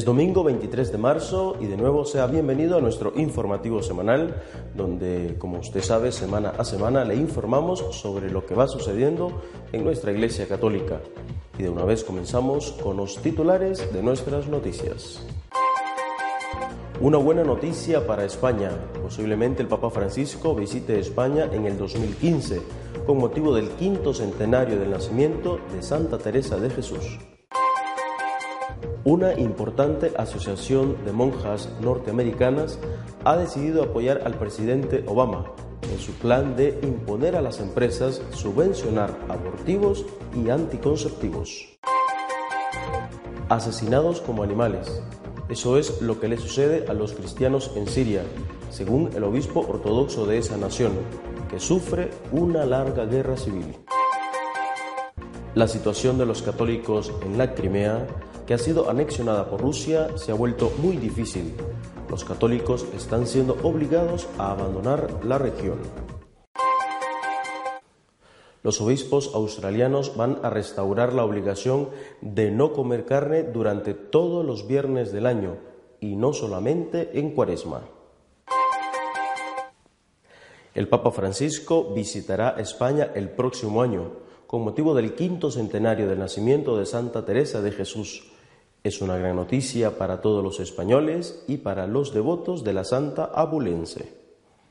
Es domingo 23 de marzo y de nuevo sea bienvenido a nuestro informativo semanal, donde, como usted sabe, semana a semana le informamos sobre lo que va sucediendo en nuestra Iglesia Católica. Y de una vez comenzamos con los titulares de nuestras noticias. Una buena noticia para España. Posiblemente el Papa Francisco visite España en el 2015 con motivo del quinto centenario del nacimiento de Santa Teresa de Jesús. Una importante asociación de monjas norteamericanas ha decidido apoyar al presidente Obama en su plan de imponer a las empresas subvencionar abortivos y anticonceptivos. Asesinados como animales. Eso es lo que le sucede a los cristianos en Siria, según el obispo ortodoxo de esa nación, que sufre una larga guerra civil. La situación de los católicos en la Crimea que ha sido anexionada por Rusia, se ha vuelto muy difícil. Los católicos están siendo obligados a abandonar la región. Los obispos australianos van a restaurar la obligación de no comer carne durante todos los viernes del año y no solamente en cuaresma. El Papa Francisco visitará España el próximo año con motivo del quinto centenario del nacimiento de Santa Teresa de Jesús es una gran noticia para todos los españoles y para los devotos de la Santa Abulense.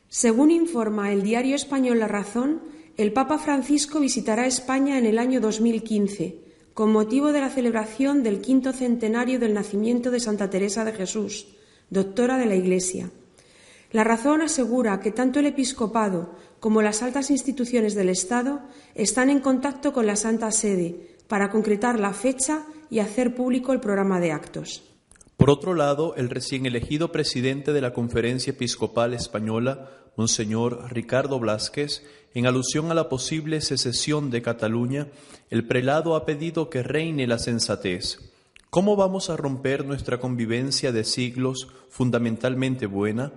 Según informa el diario español La Razón, el Papa Francisco visitará España en el año 2015, con motivo de la celebración del quinto centenario del nacimiento de Santa Teresa de Jesús, doctora de la Iglesia. La razón asegura que tanto el episcopado como las altas instituciones del Estado están en contacto con la Santa Sede para concretar la fecha y hacer público el programa de actos. Por otro lado, el recién elegido presidente de la Conferencia Episcopal Española, Monseñor Ricardo Blasquez, en alusión a la posible secesión de Cataluña, el prelado ha pedido que reine la sensatez. ¿Cómo vamos a romper nuestra convivencia de siglos fundamentalmente buena?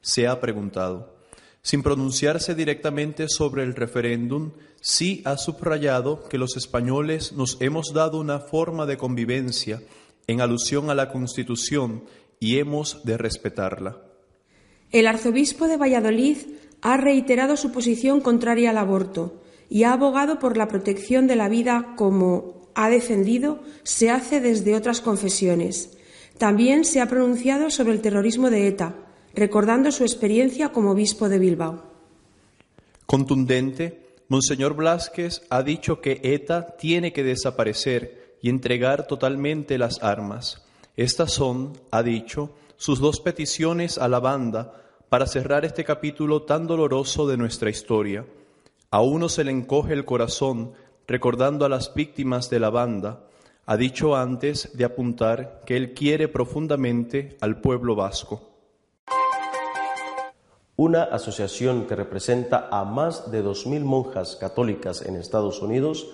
Se ha preguntado. Sin pronunciarse directamente sobre el referéndum, sí ha subrayado que los españoles nos hemos dado una forma de convivencia en alusión a la Constitución y hemos de respetarla. El arzobispo de Valladolid ha reiterado su posición contraria al aborto y ha abogado por la protección de la vida como ha defendido se hace desde otras confesiones. También se ha pronunciado sobre el terrorismo de ETA, recordando su experiencia como obispo de Bilbao. Contundente, Monseñor Blasquez ha dicho que ETA tiene que desaparecer y entregar totalmente las armas. Estas son, ha dicho, sus dos peticiones a la banda para cerrar este capítulo tan doloroso de nuestra historia. A uno se le encoge el corazón recordando a las víctimas de la banda. Ha dicho antes de apuntar que él quiere profundamente al pueblo vasco. Una asociación que representa a más de 2.000 monjas católicas en Estados Unidos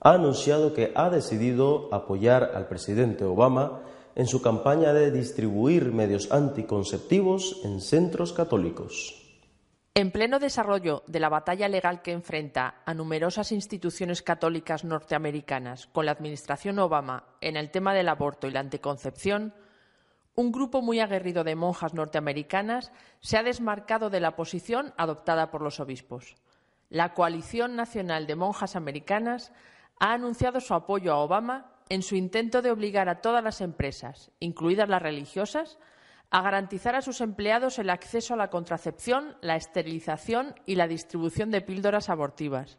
ha anunciado que ha decidido apoyar al presidente Obama en su campaña de distribuir medios anticonceptivos en centros católicos. En pleno desarrollo de la batalla legal que enfrenta a numerosas instituciones católicas norteamericanas con la administración Obama en el tema del aborto y la anticoncepción, un grupo muy aguerrido de monjas norteamericanas se ha desmarcado de la posición adoptada por los obispos. La Coalición Nacional de Monjas Americanas ha anunciado su apoyo a Obama en su intento de obligar a todas las empresas, incluidas las religiosas, a garantizar a sus empleados el acceso a la contracepción, la esterilización y la distribución de píldoras abortivas.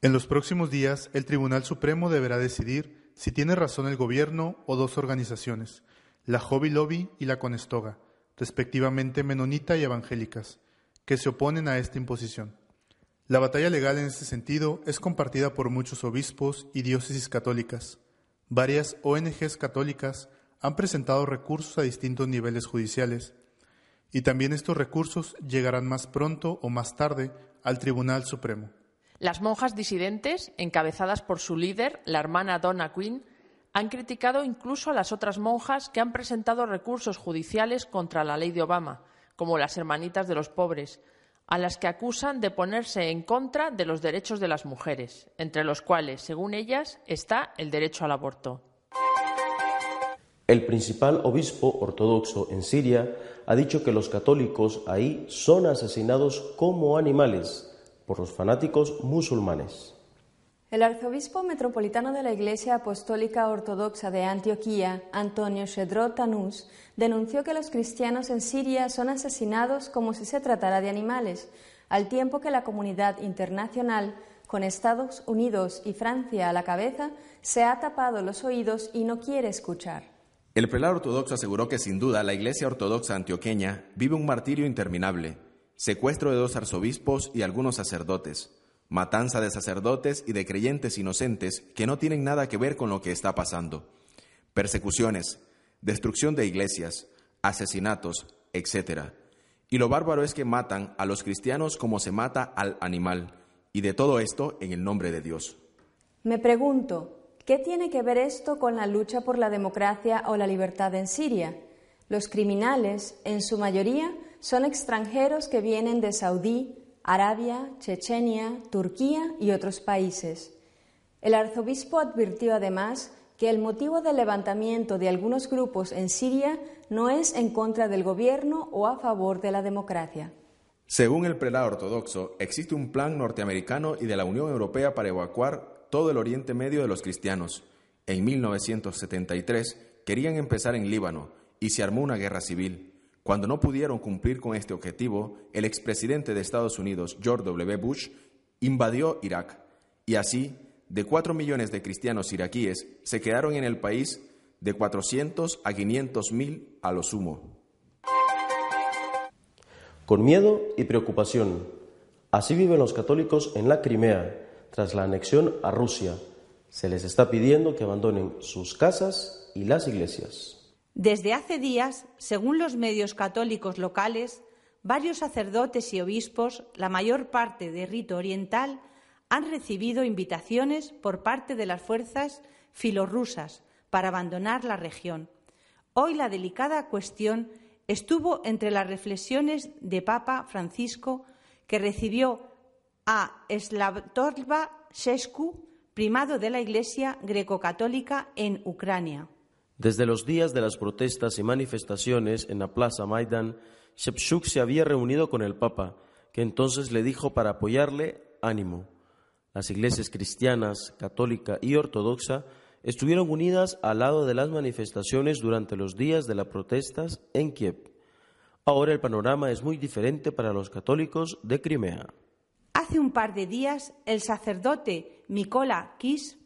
En los próximos días, el Tribunal Supremo deberá decidir si tiene razón el Gobierno o dos organizaciones, la Hobby Lobby y la Conestoga, respectivamente menonita y evangélicas, que se oponen a esta imposición. La batalla legal en este sentido es compartida por muchos obispos y diócesis católicas. Varias ONGs católicas han presentado recursos a distintos niveles judiciales, y también estos recursos llegarán más pronto o más tarde al Tribunal Supremo. Las monjas disidentes, encabezadas por su líder, la hermana Donna Quinn, han criticado incluso a las otras monjas que han presentado recursos judiciales contra la ley de Obama, como las hermanitas de los pobres, a las que acusan de ponerse en contra de los derechos de las mujeres, entre los cuales, según ellas, está el derecho al aborto. El principal obispo ortodoxo en Siria ha dicho que los católicos ahí son asesinados como animales por los fanáticos musulmanes. El arzobispo metropolitano de la Iglesia Apostólica Ortodoxa de Antioquía, Antonio Shedrot Tanús, denunció que los cristianos en Siria son asesinados como si se tratara de animales, al tiempo que la comunidad internacional, con Estados Unidos y Francia a la cabeza, se ha tapado los oídos y no quiere escuchar. El prelado ortodoxo aseguró que sin duda la Iglesia Ortodoxa antioqueña vive un martirio interminable, secuestro de dos arzobispos y algunos sacerdotes, matanza de sacerdotes y de creyentes inocentes que no tienen nada que ver con lo que está pasando, persecuciones, destrucción de iglesias, asesinatos, etc. Y lo bárbaro es que matan a los cristianos como se mata al animal, y de todo esto en el nombre de Dios. Me pregunto, ¿Qué tiene que ver esto con la lucha por la democracia o la libertad en Siria? Los criminales, en su mayoría, son extranjeros que vienen de Saudí, Arabia, Chechenia, Turquía y otros países. El arzobispo advirtió además que el motivo del levantamiento de algunos grupos en Siria no es en contra del gobierno o a favor de la democracia. Según el prelado ortodoxo, existe un plan norteamericano y de la Unión Europea para evacuar todo el Oriente Medio de los cristianos. En 1973 querían empezar en Líbano y se armó una guerra civil. Cuando no pudieron cumplir con este objetivo, el expresidente de Estados Unidos, George W. Bush, invadió Irak y así, de cuatro millones de cristianos iraquíes, se quedaron en el país de 400 a 500 mil a lo sumo. Con miedo y preocupación. Así viven los católicos en la Crimea, tras la anexión a Rusia. Se les está pidiendo que abandonen sus casas y las iglesias. Desde hace días, según los medios católicos locales, varios sacerdotes y obispos, la mayor parte de rito oriental, han recibido invitaciones por parte de las fuerzas filorrusas para abandonar la región. Hoy la delicada cuestión estuvo entre las reflexiones de Papa Francisco, que recibió a Slavtorba Shesku, primado de la Iglesia greco-católica en Ucrania. Desde los días de las protestas y manifestaciones en la Plaza Maidan, Shepshuk se había reunido con el Papa, que entonces le dijo para apoyarle ánimo. Las iglesias cristianas, católica y ortodoxa estuvieron unidas al lado de las manifestaciones durante los días de las protestas en Kiev. Ahora el panorama es muy diferente para los católicos de Crimea. Hace un par de días, el sacerdote Mikola Kis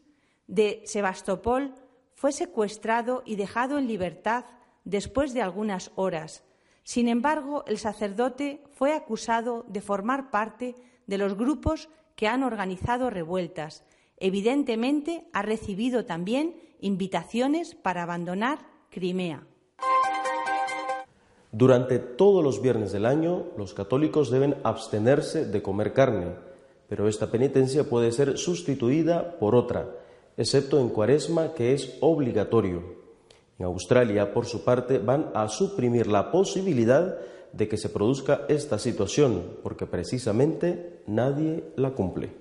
de Sebastopol fue secuestrado y dejado en libertad después de algunas horas. Sin embargo, el sacerdote fue acusado de formar parte de los grupos que han organizado revueltas. Evidentemente, ha recibido también invitaciones para abandonar Crimea. Durante todos los viernes del año, los católicos deben abstenerse de comer carne, pero esta penitencia puede ser sustituida por otra, excepto en cuaresma, que es obligatorio. En Australia, por su parte, van a suprimir la posibilidad de que se produzca esta situación, porque precisamente nadie la cumple.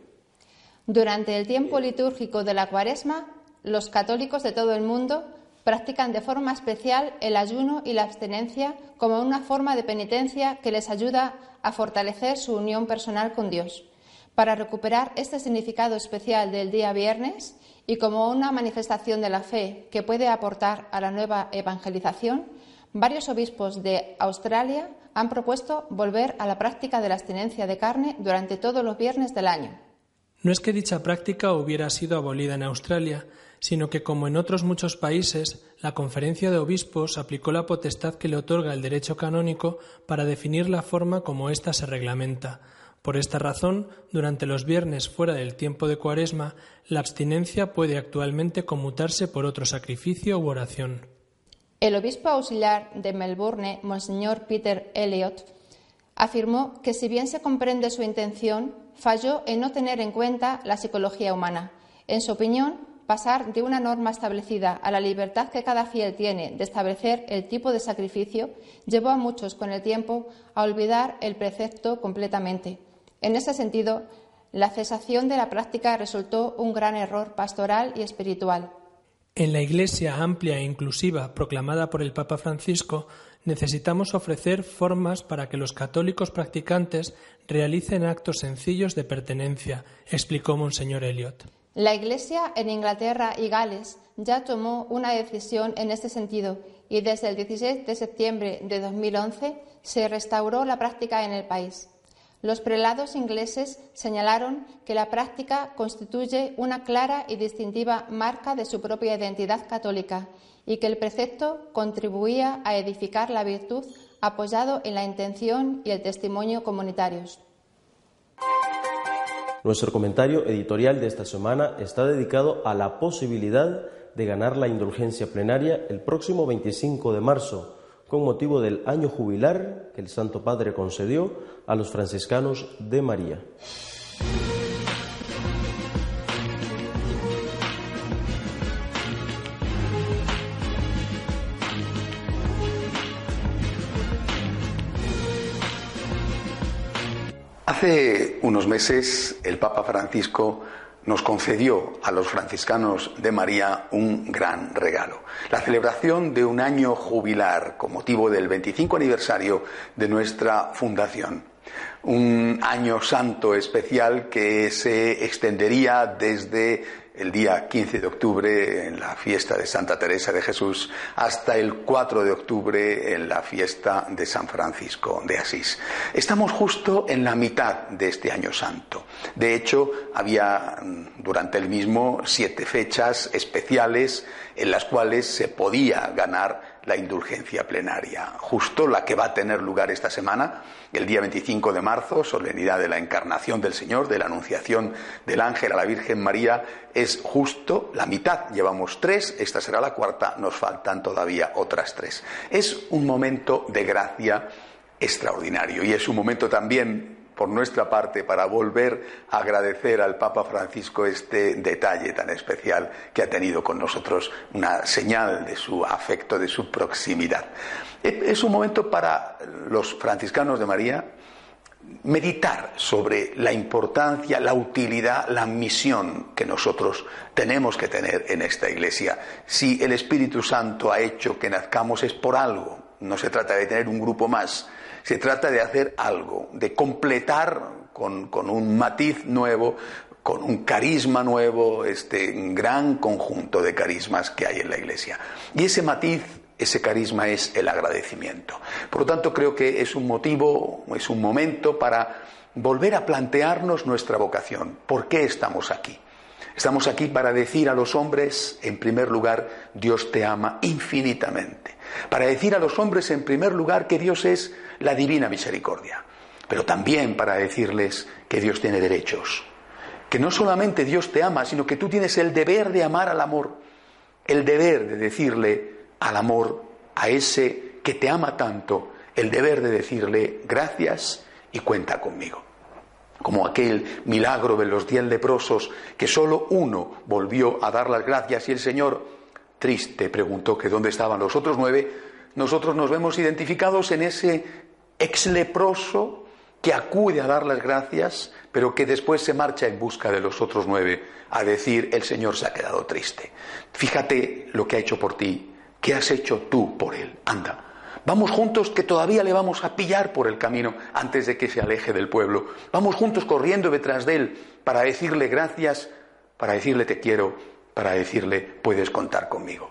Durante el tiempo litúrgico de la cuaresma, los católicos de todo el mundo practican de forma especial el ayuno y la abstenencia como una forma de penitencia que les ayuda a fortalecer su unión personal con Dios. Para recuperar este significado especial del día viernes y como una manifestación de la fe que puede aportar a la nueva evangelización, varios obispos de Australia han propuesto volver a la práctica de la abstinencia de carne durante todos los viernes del año. No es que dicha práctica hubiera sido abolida en Australia, sino que, como en otros muchos países, la Conferencia de Obispos aplicó la potestad que le otorga el derecho canónico para definir la forma como ésta se reglamenta. Por esta razón, durante los viernes fuera del tiempo de Cuaresma, la abstinencia puede actualmente conmutarse por otro sacrificio u oración. El obispo auxiliar de Melbourne, Monseñor Peter Elliot, afirmó que si bien se comprende su intención, falló en no tener en cuenta la psicología humana. En su opinión, pasar de una norma establecida a la libertad que cada fiel tiene de establecer el tipo de sacrificio llevó a muchos con el tiempo a olvidar el precepto completamente. En ese sentido, la cesación de la práctica resultó un gran error pastoral y espiritual. En la Iglesia amplia e inclusiva proclamada por el Papa Francisco, necesitamos ofrecer formas para que los católicos practicantes realicen actos sencillos de pertenencia, explicó Monseñor Elliot. La Iglesia en Inglaterra y Gales ya tomó una decisión en este sentido y desde el 16 de septiembre de 2011 se restauró la práctica en el país. Los prelados ingleses señalaron que la práctica constituye una clara y distintiva marca de su propia identidad católica y que el precepto contribuía a edificar la virtud apoyado en la intención y el testimonio comunitarios. Nuestro comentario editorial de esta semana está dedicado a la posibilidad de ganar la indulgencia plenaria el próximo 25 de marzo, con motivo del año jubilar que el Santo Padre concedió a los franciscanos de María. Hace unos meses el Papa Francisco nos concedió a los franciscanos de María un gran regalo, la celebración de un año jubilar con motivo del 25 aniversario de nuestra fundación. Un año santo especial que se extendería desde el día 15 de octubre en la fiesta de Santa Teresa de Jesús hasta el 4 de octubre en la fiesta de San Francisco de Asís. Estamos justo en la mitad de este año santo. De hecho, había mm, durante el mismo siete fechas especiales en las cuales se podía ganar la indulgencia plenaria, justo la que va a tener lugar esta semana, el día 25 de marzo, solemnidad de la encarnación del Señor, de la anunciación del ángel a la Virgen María, es justo la mitad. Llevamos tres, esta será la cuarta, nos faltan todavía otras tres. Es un momento de gracia extraordinario y es un momento también por nuestra parte para volver a agradecer al Papa Francisco este detalle tan especial que ha tenido con nosotros, una señal de su afecto, de su proximidad. Es un momento para los franciscanos de María meditar sobre la importancia, la utilidad, la misión que nosotros tenemos que tener en esta iglesia. Si el Espíritu Santo ha hecho que nazcamos es por algo, no se trata de tener un grupo más, se trata de hacer algo, de completar con, un matiz nuevo, con un carisma nuevo, este gran conjunto de carismas que hay en la Iglesia. Y ese matiz, ese carisma es el agradecimiento. Por lo tanto, creo que es un motivo, es un momento para volver a plantearnos nuestra vocación. ¿Por qué estamos aquí? Estamos aquí para decir a los hombres, en primer lugar, Dios te ama infinitamente. Para decir a los hombres, en primer lugar, que Dios es la divina misericordia, pero también para decirles que Dios tiene derechos, que no solamente Dios te ama, sino que tú tienes el deber de amar al amor, el deber de decirle al amor, a ese que te ama tanto, el deber de decirle gracias y cuenta conmigo. Como aquel milagro de los diez leprosos, que solo uno volvió a dar las gracias y el Señor, triste, preguntó que dónde estaban los otros nueve, nosotros nos vemos identificados en ese ex leproso que acude a dar las gracias, pero que después se marcha en busca de los otros nueve a decir, el Señor se ha quedado triste. Fíjate lo que ha hecho por ti, qué has hecho tú por él. Anda, vamos juntos que todavía le vamos a pillar por el camino antes de que se aleje del pueblo. Vamos juntos corriendo detrás de él para decirle gracias, para decirle te quiero, para decirle puedes contar conmigo.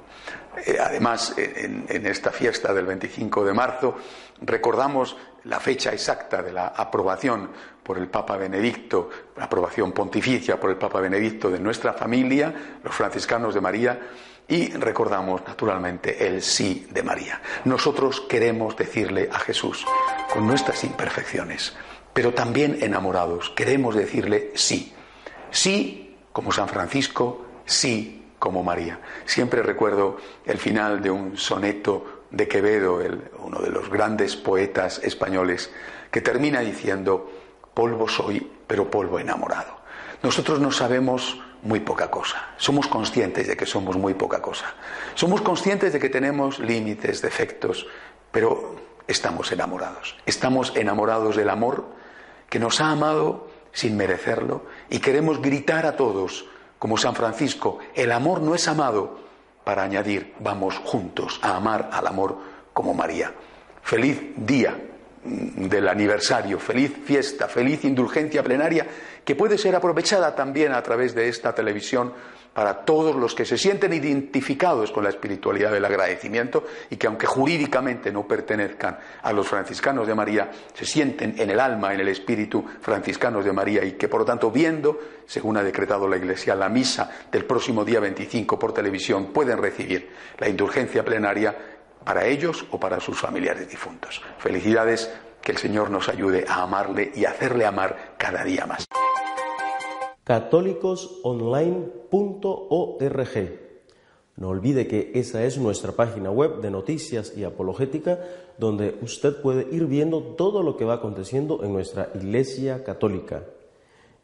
Eh, además, en, esta fiesta del 25 de marzo recordamos la fecha exacta de la aprobación por el Papa Benedicto, la aprobación pontificia por el Papa Benedicto de nuestra familia, los franciscanos de María, y recordamos naturalmente el sí de María. Nosotros queremos decirle a Jesús, con nuestras imperfecciones, pero también enamorados, queremos decirle sí. Sí como San Francisco, sí como María. Siempre recuerdo el final de un soneto de Quevedo, uno de los grandes poetas españoles, que termina diciendo, polvo soy, pero polvo enamorado. Nosotros no sabemos muy poca cosa, somos conscientes de que somos muy poca cosa, somos conscientes de que tenemos límites, defectos, pero estamos enamorados, estamos enamorados del amor que nos ha amado sin merecerlo y queremos gritar a todos, como San Francisco, el amor no es amado, para añadir, vamos juntos a amar al amor como María. Feliz día del aniversario, feliz fiesta, feliz indulgencia plenaria que puede ser aprovechada también a través de esta televisión para todos los que se sienten identificados con la espiritualidad del agradecimiento y que aunque jurídicamente no pertenezcan a los franciscanos de María, se sienten en el alma, en el espíritu franciscanos de María y que por lo tanto viendo, según ha decretado la Iglesia, la misa del próximo día 25 por televisión, pueden recibir la indulgencia plenaria para ellos o para sus familiares difuntos. Felicidades, que el Señor nos ayude a amarle y a hacerle amar cada día más católicosonline.org. No olvide que esa es nuestra página web de noticias y apologética donde usted puede ir viendo todo lo que va aconteciendo en nuestra Iglesia Católica.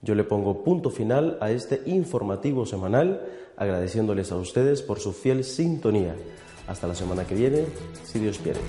Yo le pongo punto final a este informativo semanal agradeciéndoles a ustedes por su fiel sintonía. Hasta la semana que viene, si Dios quiere.